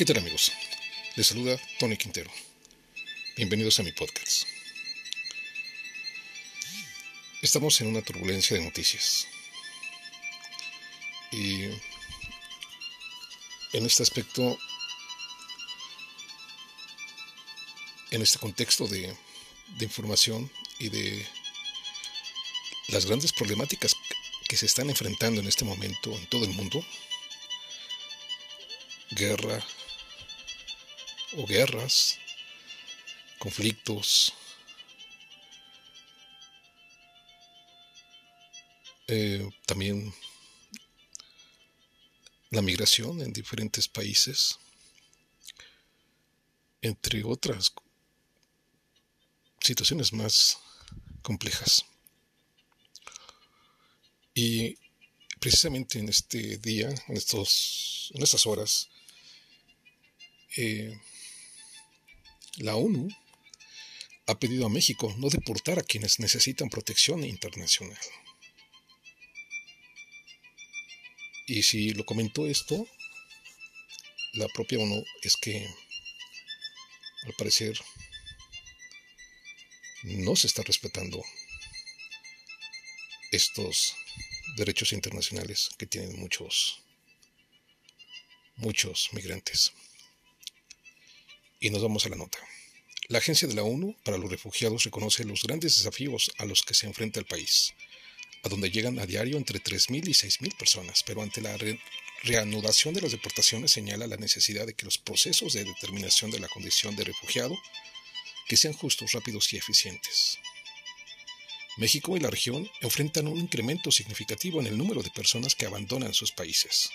¿Qué tal amigos? Les saluda Tony Quintero. Bienvenidos a mi podcast. Estamos en una turbulencia de noticias. Y en este aspecto, en este contexto de, de información y de las grandes problemáticas que se están enfrentando en este momento en todo el mundo, guerra o guerras, conflictos, eh, también la migración en diferentes países, entre otras situaciones más complejas. Y precisamente en este día, en, estos, en estas horas, eh, la ONU ha pedido a México no deportar a quienes necesitan protección internacional. Y si lo comentó esto, la propia ONU es que, al parecer, no se está respetando estos derechos internacionales que tienen muchos, muchos migrantes. Y nos vamos a la nota. La Agencia de la ONU para los Refugiados reconoce los grandes desafíos a los que se enfrenta el país, a donde llegan a diario entre 3.000 y 6.000 personas, pero ante la reanudación de las deportaciones señala la necesidad de que los procesos de determinación de la condición de refugiado que sean justos, rápidos y eficientes. México y la región enfrentan un incremento significativo en el número de personas que abandonan sus países,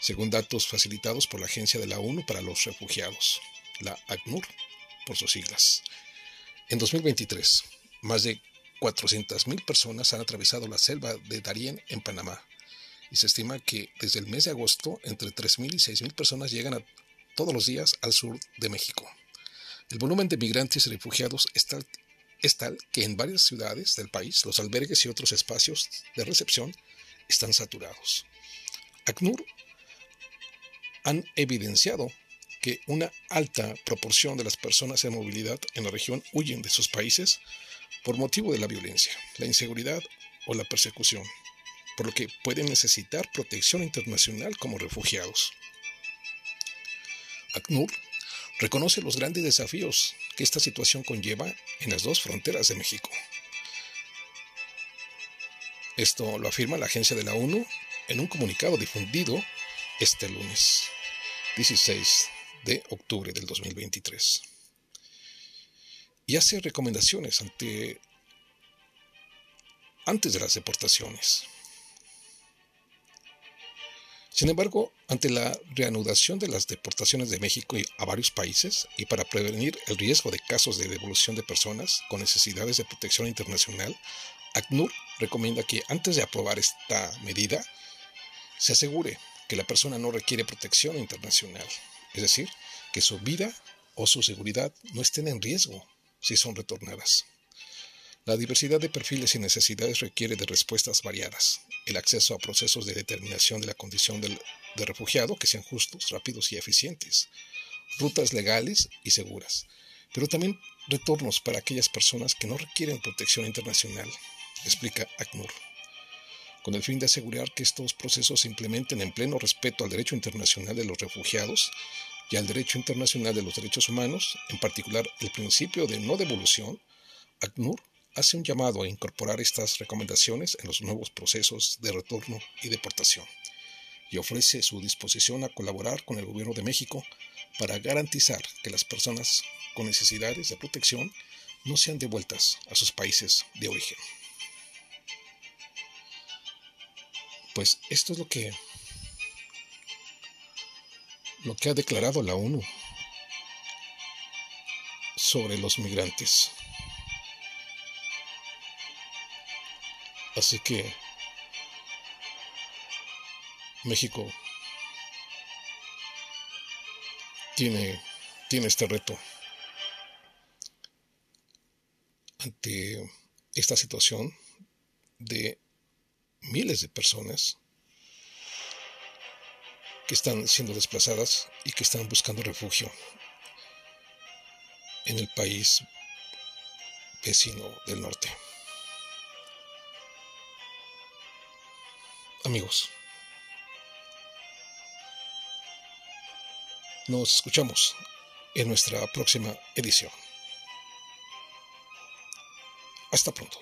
según datos facilitados por la Agencia de la ONU para los Refugiados la ACNUR por sus siglas. En 2023, más de 400.000 personas han atravesado la selva de Darién en Panamá y se estima que desde el mes de agosto entre 3.000 y 6.000 personas llegan todos los días al sur de México. El volumen de migrantes y refugiados es tal, es tal que en varias ciudades del país los albergues y otros espacios de recepción están saturados. ACNUR han evidenciado que una alta proporción de las personas en movilidad en la región huyen de sus países por motivo de la violencia, la inseguridad o la persecución, por lo que pueden necesitar protección internacional como refugiados. ACNUR reconoce los grandes desafíos que esta situación conlleva en las dos fronteras de México. Esto lo afirma la agencia de la ONU en un comunicado difundido este lunes 16 de octubre del 2023. Y hace recomendaciones ante antes de las deportaciones. Sin embargo, ante la reanudación de las deportaciones de México a varios países y para prevenir el riesgo de casos de devolución de personas con necesidades de protección internacional, ACNUR recomienda que antes de aprobar esta medida, se asegure que la persona no requiere protección internacional es decir, que su vida o su seguridad no estén en riesgo si son retornadas. La diversidad de perfiles y necesidades requiere de respuestas variadas, el acceso a procesos de determinación de la condición de refugiado que sean justos, rápidos y eficientes, rutas legales y seguras, pero también retornos para aquellas personas que no requieren protección internacional, explica ACNUR con el fin de asegurar que estos procesos se implementen en pleno respeto al derecho internacional de los refugiados y al derecho internacional de los derechos humanos, en particular el principio de no devolución, ACNUR hace un llamado a incorporar estas recomendaciones en los nuevos procesos de retorno y deportación y ofrece su disposición a colaborar con el Gobierno de México para garantizar que las personas con necesidades de protección no sean devueltas a sus países de origen. Pues esto es lo que lo que ha declarado la ONU sobre los migrantes. Así que México tiene, tiene este reto ante esta situación de miles de personas que están siendo desplazadas y que están buscando refugio en el país vecino del norte. Amigos, nos escuchamos en nuestra próxima edición. Hasta pronto.